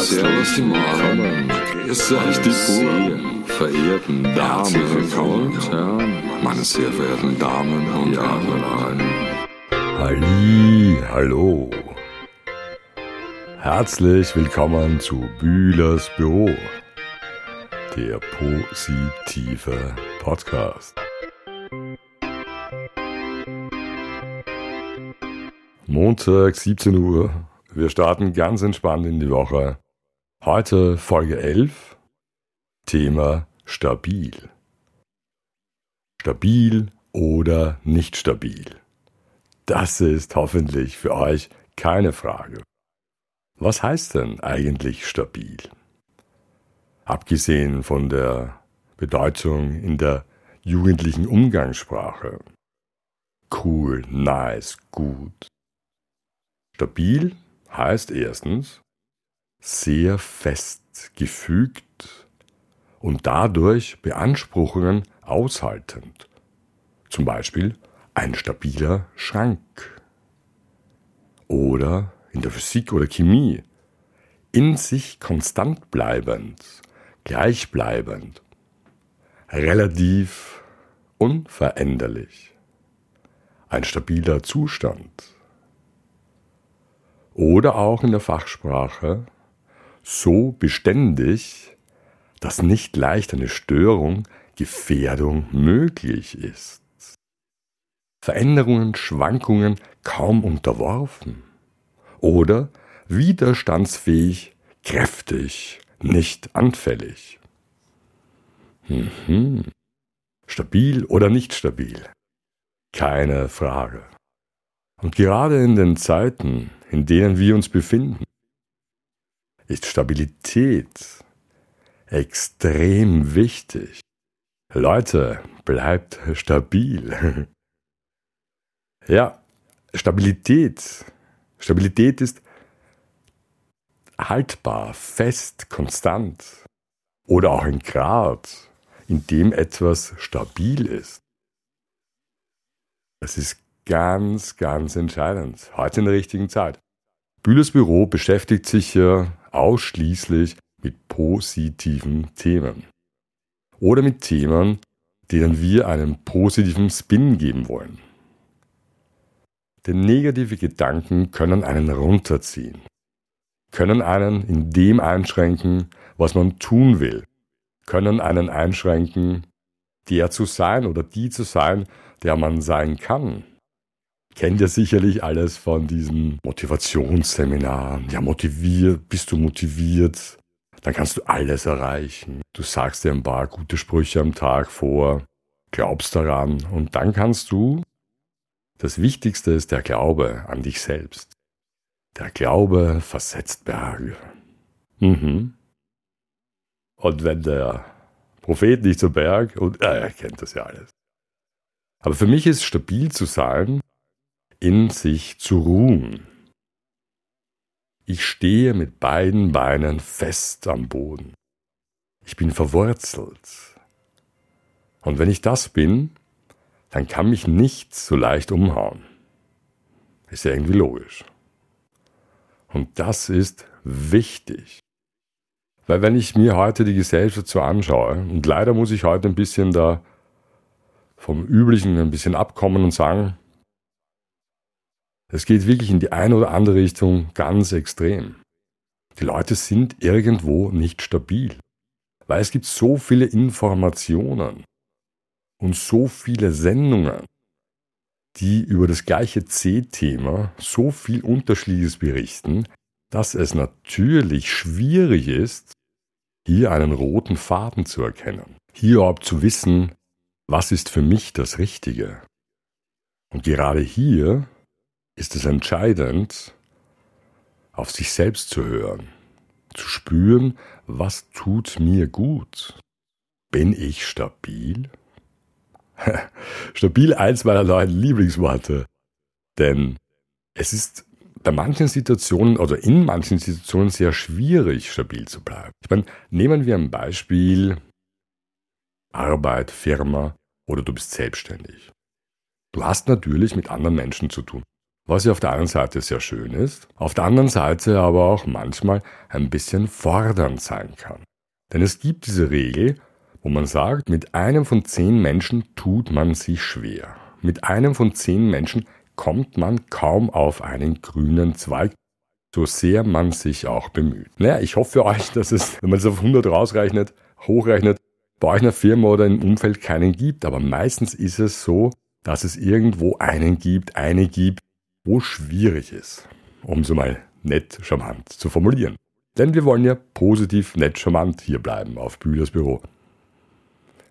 Servus die Morgen. Grüß euch die sehr verehrten Damen und Herren. Meine sehr verehrten Damen und Herren. Halli, hallo. Herzlich willkommen zu Bühlers Büro, der positive Podcast. Montag, 17 Uhr. Wir starten ganz entspannt in die Woche. Heute Folge 11. Thema stabil. Stabil oder nicht stabil? Das ist hoffentlich für euch keine Frage. Was heißt denn eigentlich stabil? Abgesehen von der Bedeutung in der jugendlichen Umgangssprache. Cool, nice, gut. Stabil heißt erstens sehr fest gefügt und dadurch Beanspruchungen aushaltend. Zum Beispiel ein stabiler Schrank. Oder in der Physik oder Chemie in sich konstant bleibend, gleichbleibend, relativ unveränderlich. Ein stabiler Zustand oder auch in der Fachsprache so beständig, dass nicht leicht eine Störung, Gefährdung möglich ist. Veränderungen, Schwankungen kaum unterworfen oder widerstandsfähig, kräftig, nicht anfällig. Mhm. Stabil oder nicht stabil? Keine Frage. Und gerade in den Zeiten, in denen wir uns befinden, ist Stabilität extrem wichtig. Leute, bleibt stabil. ja, Stabilität. Stabilität ist haltbar, fest, konstant. Oder auch ein Grad, in dem etwas stabil ist. Das ist ganz, ganz entscheidend. Heute in der richtigen Zeit. Bühlers Büro beschäftigt sich ja ausschließlich mit positiven Themen. Oder mit Themen, denen wir einen positiven Spin geben wollen. Denn negative Gedanken können einen runterziehen, können einen in dem einschränken, was man tun will, können einen einschränken, der zu sein oder die zu sein, der man sein kann kennt ihr sicherlich alles von diesen Motivationsseminaren. Ja, motiviert, bist du motiviert, dann kannst du alles erreichen. Du sagst dir ein paar gute Sprüche am Tag vor, glaubst daran und dann kannst du, das Wichtigste ist der Glaube an dich selbst. Der Glaube versetzt Berge. Mhm. Und wenn der Prophet nicht zum Berg, und äh, er kennt das ja alles. Aber für mich ist stabil zu sein, in sich zu ruhen. Ich stehe mit beiden Beinen fest am Boden. Ich bin verwurzelt. Und wenn ich das bin, dann kann mich nichts so leicht umhauen. Ist ja irgendwie logisch. Und das ist wichtig. Weil wenn ich mir heute die Gesellschaft so anschaue, und leider muss ich heute ein bisschen da vom Üblichen ein bisschen abkommen und sagen, es geht wirklich in die eine oder andere Richtung ganz extrem. Die Leute sind irgendwo nicht stabil, weil es gibt so viele Informationen und so viele Sendungen, die über das gleiche C-Thema so viel Unterschiedliches berichten, dass es natürlich schwierig ist, hier einen roten Faden zu erkennen, hier überhaupt zu wissen, was ist für mich das Richtige. Und gerade hier ist es entscheidend, auf sich selbst zu hören, zu spüren, was tut mir gut. Bin ich stabil? stabil eins meiner neuen Lieblingsworte. Denn es ist bei manchen Situationen oder in manchen Situationen sehr schwierig, stabil zu bleiben. Ich meine, nehmen wir ein Beispiel Arbeit, Firma oder du bist selbstständig. Du hast natürlich mit anderen Menschen zu tun. Was ja auf der einen Seite sehr schön ist, auf der anderen Seite aber auch manchmal ein bisschen fordernd sein kann. Denn es gibt diese Regel, wo man sagt, mit einem von zehn Menschen tut man sich schwer. Mit einem von zehn Menschen kommt man kaum auf einen grünen Zweig, so sehr man sich auch bemüht. Naja, ich hoffe für euch, dass es, wenn man es auf 100 rausrechnet, hochrechnet, bei euch in der Firma oder im Umfeld keinen gibt. Aber meistens ist es so, dass es irgendwo einen gibt, eine gibt, wo schwierig ist, um so mal nett charmant zu formulieren. Denn wir wollen ja positiv nett charmant hier bleiben auf Bühlers Büro.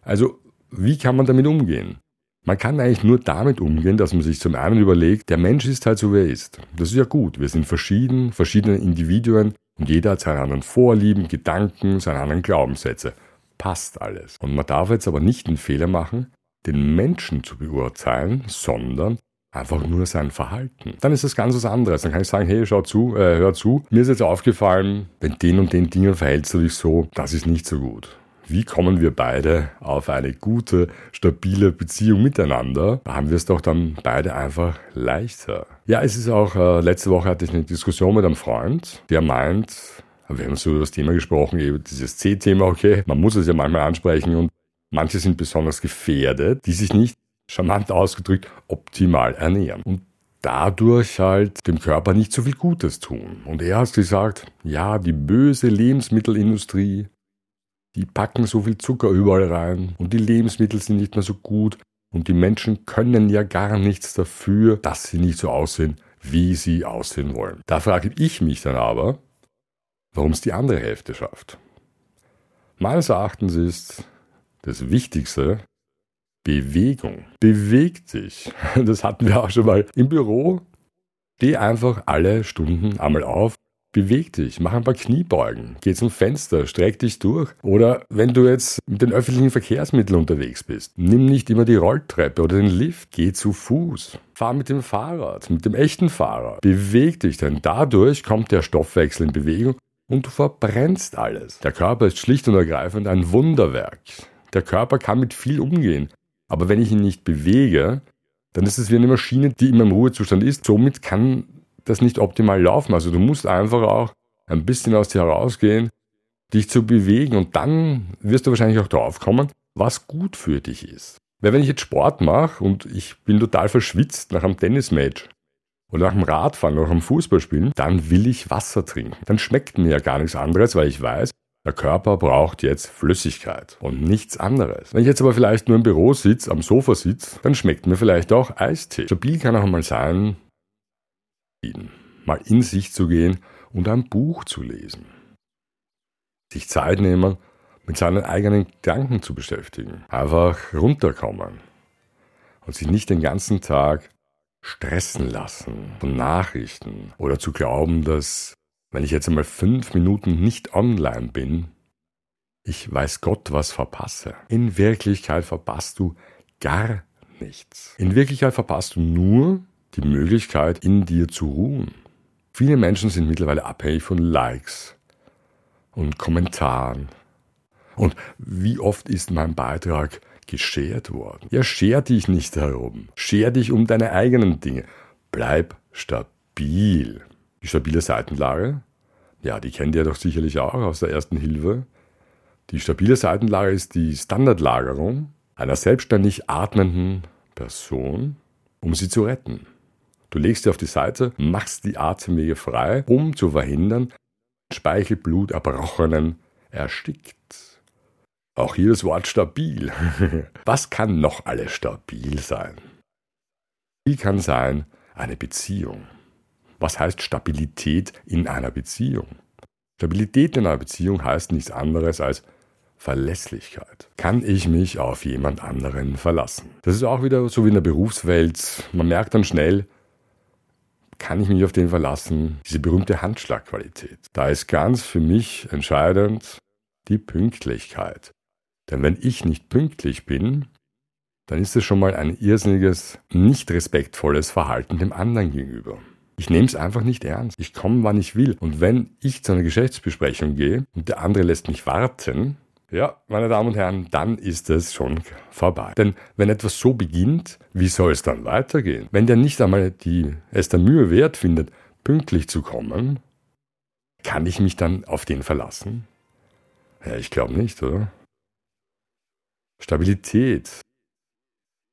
Also, wie kann man damit umgehen? Man kann eigentlich nur damit umgehen, dass man sich zum einen überlegt, der Mensch ist halt so, wie er ist. Das ist ja gut. Wir sind verschieden, verschiedene Individuen und jeder hat seine anderen Vorlieben, Gedanken, seine anderen Glaubenssätze. Passt alles. Und man darf jetzt aber nicht den Fehler machen, den Menschen zu beurteilen, sondern einfach nur sein Verhalten. Dann ist das ganz was anderes. Dann kann ich sagen, hey, schau zu, äh, hör zu. Mir ist jetzt aufgefallen, wenn den und den Dingen verhältst du dich so, das ist nicht so gut. Wie kommen wir beide auf eine gute, stabile Beziehung miteinander? Da haben wir es doch dann beide einfach leichter. Ja, es ist auch, äh, letzte Woche hatte ich eine Diskussion mit einem Freund, der meint, wir haben so über das Thema gesprochen, eben dieses C-Thema, okay, man muss es ja manchmal ansprechen und manche sind besonders gefährdet, die sich nicht charmant ausgedrückt, optimal ernähren. Und dadurch halt dem Körper nicht so viel Gutes tun. Und er hat gesagt, ja, die böse Lebensmittelindustrie, die packen so viel Zucker überall rein und die Lebensmittel sind nicht mehr so gut und die Menschen können ja gar nichts dafür, dass sie nicht so aussehen, wie sie aussehen wollen. Da frage ich mich dann aber, warum es die andere Hälfte schafft. Meines Erachtens ist das Wichtigste, Bewegung. Beweg dich. Das hatten wir auch schon mal im Büro. Steh einfach alle Stunden einmal auf. Beweg dich, mach ein paar Kniebeugen, geh zum Fenster, streck dich durch. Oder wenn du jetzt mit den öffentlichen Verkehrsmitteln unterwegs bist, nimm nicht immer die Rolltreppe oder den Lift, geh zu Fuß. Fahr mit dem Fahrrad, mit dem echten Fahrrad. Beweg dich, denn dadurch kommt der Stoffwechsel in Bewegung und du verbrennst alles. Der Körper ist schlicht und ergreifend ein Wunderwerk. Der Körper kann mit viel umgehen. Aber wenn ich ihn nicht bewege, dann ist es wie eine Maschine, die immer im Ruhezustand ist. Somit kann das nicht optimal laufen. Also du musst einfach auch ein bisschen aus dir herausgehen, dich zu bewegen und dann wirst du wahrscheinlich auch drauf kommen, was gut für dich ist. Weil wenn ich jetzt Sport mache und ich bin total verschwitzt nach einem Tennismatch oder nach dem Radfahren oder nach dem Fußballspielen, dann will ich Wasser trinken. Dann schmeckt mir ja gar nichts anderes, weil ich weiß, der Körper braucht jetzt Flüssigkeit und nichts anderes. Wenn ich jetzt aber vielleicht nur im Büro sitze, am Sofa sitze, dann schmeckt mir vielleicht auch Eistee. Stabil kann auch mal sein, mal in sich zu gehen und ein Buch zu lesen. Sich Zeit nehmen, mit seinen eigenen Gedanken zu beschäftigen. Einfach runterkommen und sich nicht den ganzen Tag stressen lassen von Nachrichten oder zu glauben, dass wenn ich jetzt einmal fünf Minuten nicht online bin, ich weiß Gott was verpasse. In Wirklichkeit verpasst du gar nichts. In Wirklichkeit verpasst du nur die Möglichkeit, in dir zu ruhen. Viele Menschen sind mittlerweile abhängig von Likes und Kommentaren. Und wie oft ist mein Beitrag geschert worden? Ja, scher dich nicht herum. Scher dich um deine eigenen Dinge. Bleib stabil. Die stabile Seitenlage, ja, die kennt ihr doch sicherlich auch aus der ersten Hilfe. Die stabile Seitenlage ist die Standardlagerung einer selbstständig atmenden Person, um sie zu retten. Du legst sie auf die Seite, machst die Atemwege frei, um zu verhindern, Speichelblut erbrochenen erstickt. Auch hier das Wort stabil. Was kann noch alles stabil sein? Wie kann sein eine Beziehung? Was heißt Stabilität in einer Beziehung? Stabilität in einer Beziehung heißt nichts anderes als Verlässlichkeit. Kann ich mich auf jemand anderen verlassen? Das ist auch wieder so wie in der Berufswelt. Man merkt dann schnell, kann ich mich auf den verlassen? Diese berühmte Handschlagqualität. Da ist ganz für mich entscheidend die Pünktlichkeit. Denn wenn ich nicht pünktlich bin, dann ist es schon mal ein irrsinniges, nicht respektvolles Verhalten dem anderen gegenüber. Ich nehme es einfach nicht ernst. Ich komme, wann ich will. Und wenn ich zu einer Geschäftsbesprechung gehe und der andere lässt mich warten, Ja, meine Damen und Herren, dann ist es schon vorbei. Denn wenn etwas so beginnt, wie soll es dann weitergehen? Wenn der nicht einmal die, es der Mühe wert findet, pünktlich zu kommen, kann ich mich dann auf den verlassen? Ja, ich glaube nicht, oder? Stabilität.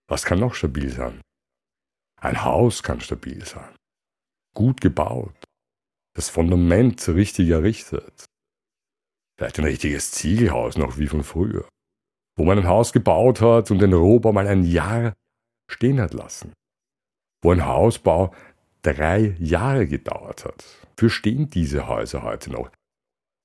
Was kann noch stabil sein? Ein Haus kann stabil sein. Gut gebaut. Das Fundament richtig errichtet. Vielleicht ein richtiges Ziegelhaus noch wie von früher. Wo man ein Haus gebaut hat und den Rohbau mal ein Jahr stehen hat lassen. Wo ein Hausbau drei Jahre gedauert hat. Für stehen diese Häuser heute noch.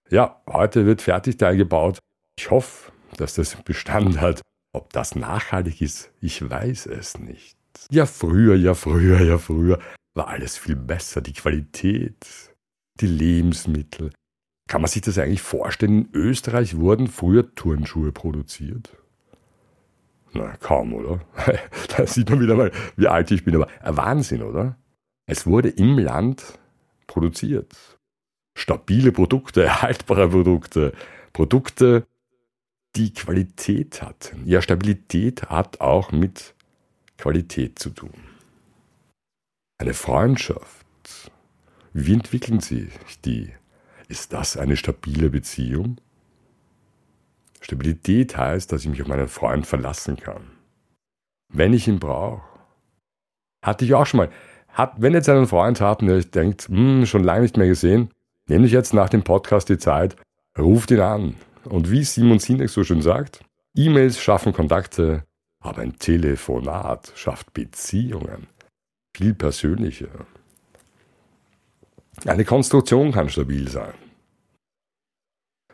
Ja, heute wird Fertigteil gebaut. Ich hoffe, dass das Bestand hat. Ob das nachhaltig ist, ich weiß es nicht. Ja, früher, ja, früher, ja, früher war alles viel besser. Die Qualität, die Lebensmittel, kann man sich das eigentlich vorstellen? In Österreich wurden früher Turnschuhe produziert? Na, kaum, oder? da sieht man wieder mal, wie alt ich bin. Aber ein Wahnsinn, oder? Es wurde im Land produziert. Stabile Produkte, haltbare Produkte, Produkte, die Qualität hatten. Ja, Stabilität hat auch mit Qualität zu tun. Eine Freundschaft. Wie entwickeln sich die? Ist das eine stabile Beziehung? Stabilität heißt, dass ich mich auf meinen Freund verlassen kann. Wenn ich ihn brauche. Hatte ich auch schon mal. Hat, wenn jetzt einen Freund habt, der denkt, hm, schon lange nicht mehr gesehen, nehmt euch jetzt nach dem Podcast die Zeit, ruft ihn an. Und wie Simon Sinek so schön sagt, E-Mails schaffen Kontakte, aber ein Telefonat schafft Beziehungen. Viel persönlicher. Eine Konstruktion kann stabil sein.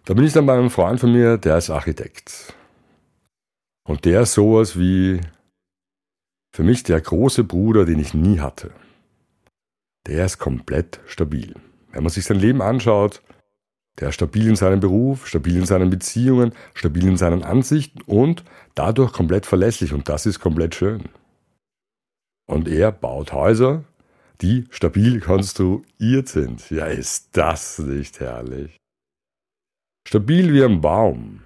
Da bin ich dann bei einem Freund von mir, der ist Architekt. Und der ist sowas wie für mich der große Bruder, den ich nie hatte. Der ist komplett stabil. Wenn man sich sein Leben anschaut, der ist stabil in seinem Beruf, stabil in seinen Beziehungen, stabil in seinen Ansichten und dadurch komplett verlässlich und das ist komplett schön. Und er baut Häuser, die stabil konstruiert sind. Ja, ist das nicht herrlich? Stabil wie ein Baum.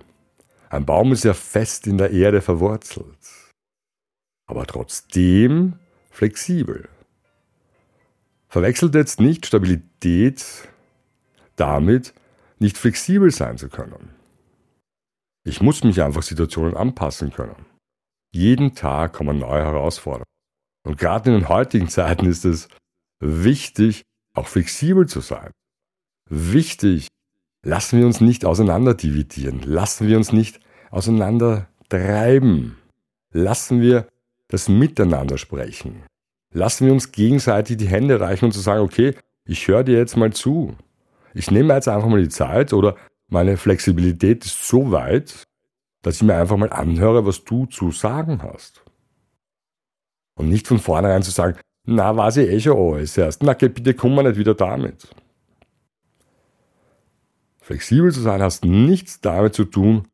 Ein Baum ist ja fest in der Erde verwurzelt, aber trotzdem flexibel. Verwechselt jetzt nicht Stabilität damit, nicht flexibel sein zu können. Ich muss mich einfach Situationen anpassen können. Jeden Tag kommen neue Herausforderungen. Und gerade in den heutigen Zeiten ist es wichtig, auch flexibel zu sein. Wichtig, lassen wir uns nicht auseinanderdividieren, lassen wir uns nicht auseinandertreiben, lassen wir das Miteinander sprechen, lassen wir uns gegenseitig die Hände reichen und zu sagen, okay, ich höre dir jetzt mal zu. Ich nehme jetzt einfach mal die Zeit oder meine Flexibilität ist so weit, dass ich mir einfach mal anhöre, was du zu sagen hast. Und nicht von vornherein zu sagen, na, weiß ich eh schon alles erst. Na, bitte komm mal nicht wieder damit. Flexibel zu sein hast nichts damit zu tun,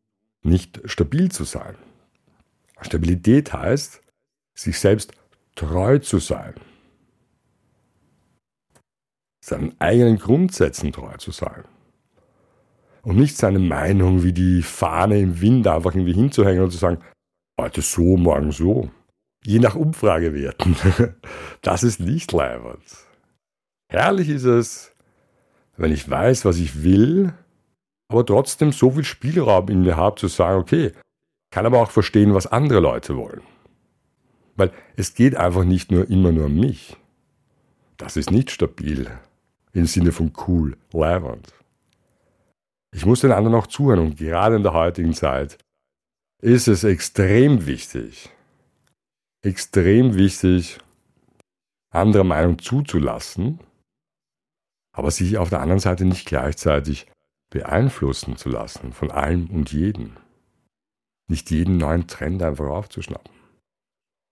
nicht stabil zu sein. Stabilität heißt, sich selbst treu zu sein. Seinen eigenen Grundsätzen treu zu sein. Und nicht seine Meinung wie die Fahne im Wind einfach irgendwie hinzuhängen und zu sagen, heute so, morgen so je nach Umfragewerten. Das ist nicht leibend. Herrlich ist es, wenn ich weiß, was ich will, aber trotzdem so viel Spielraum in mir habe, zu sagen, okay, kann aber auch verstehen, was andere Leute wollen. Weil es geht einfach nicht nur immer nur um mich. Das ist nicht stabil im Sinne von cool, leibend. Ich muss den anderen auch zuhören und gerade in der heutigen Zeit ist es extrem wichtig, extrem wichtig, andere Meinung zuzulassen, aber sich auf der anderen Seite nicht gleichzeitig beeinflussen zu lassen von allem und jedem. Nicht jeden neuen Trend einfach aufzuschnappen.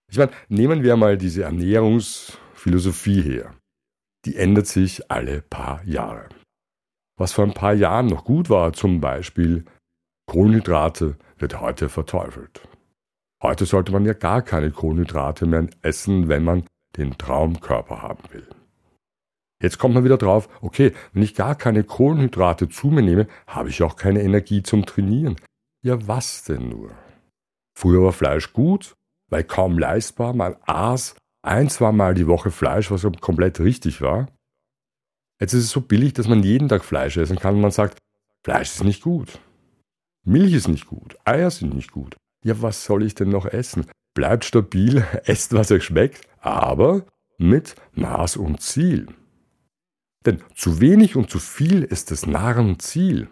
Ich meine, nehmen wir mal diese Ernährungsphilosophie her. Die ändert sich alle paar Jahre. Was vor ein paar Jahren noch gut war, zum Beispiel Kohlenhydrate, wird heute verteufelt. Heute sollte man ja gar keine Kohlenhydrate mehr essen, wenn man den Traumkörper haben will. Jetzt kommt man wieder drauf, okay, wenn ich gar keine Kohlenhydrate zu mir nehme, habe ich auch keine Energie zum Trainieren. Ja, was denn nur? Früher war Fleisch gut, weil kaum leistbar, man aß ein, zwei Mal die Woche Fleisch, was komplett richtig war. Jetzt ist es so billig, dass man jeden Tag Fleisch essen kann und man sagt, Fleisch ist nicht gut. Milch ist nicht gut, Eier sind nicht gut. Ja, was soll ich denn noch essen? Bleibt stabil, esst, was euch schmeckt, aber mit Maß und Ziel. Denn zu wenig und zu viel ist das Narrenziel.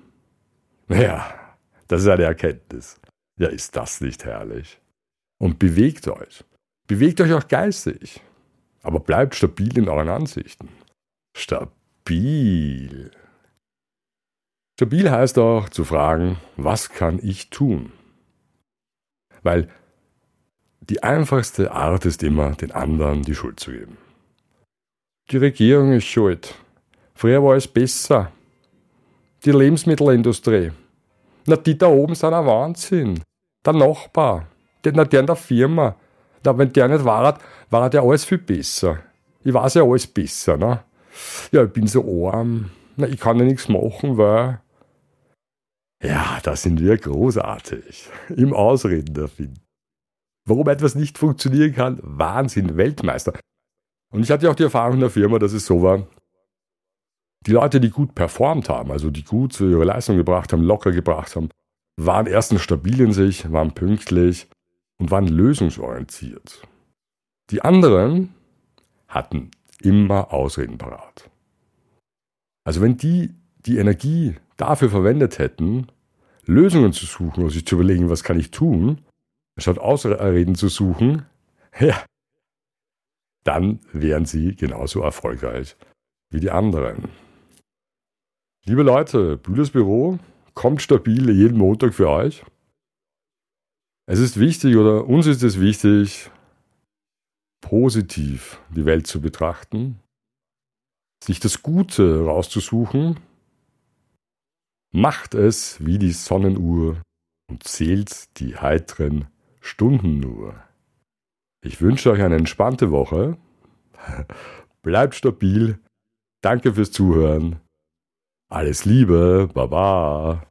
Ja, das ist eine Erkenntnis. Ja, ist das nicht herrlich? Und bewegt euch. Bewegt euch auch geistig. Aber bleibt stabil in euren Ansichten. Stabil. Stabil heißt auch zu fragen, was kann ich tun? Weil die einfachste Art ist immer, den anderen die Schuld zu geben. Die Regierung ist schuld. Früher war es besser. Die Lebensmittelindustrie. Na, die da oben sind ein Wahnsinn. Der Nachbar. Der, na, der in der Firma. Na, wenn der nicht war, war der alles viel besser. Ich weiß ja alles besser, ne? Ja, ich bin so arm. Na, ich kann ja nichts machen, weil. Ja, da sind wir großartig. Im Ausreden erfinden. Warum etwas nicht funktionieren kann? Wahnsinn, Weltmeister. Und ich hatte auch die Erfahrung in der Firma, dass es so war, die Leute, die gut performt haben, also die gut ihre Leistung gebracht haben, locker gebracht haben, waren erstens stabil in sich, waren pünktlich und waren lösungsorientiert. Die anderen hatten immer Ausreden parat. Also wenn die die Energie dafür verwendet hätten, Lösungen zu suchen oder sich zu überlegen, was kann ich tun, statt Ausreden zu suchen, ja, dann wären sie genauso erfolgreich wie die anderen. Liebe Leute, Bühles Büro kommt stabil jeden Montag für euch. Es ist wichtig oder uns ist es wichtig, positiv die Welt zu betrachten, sich das Gute rauszusuchen, macht es wie die Sonnenuhr und zählt die heiteren Stunden nur. Ich wünsche euch eine entspannte Woche. Bleibt stabil. Danke fürs Zuhören. Alles Liebe, Baba.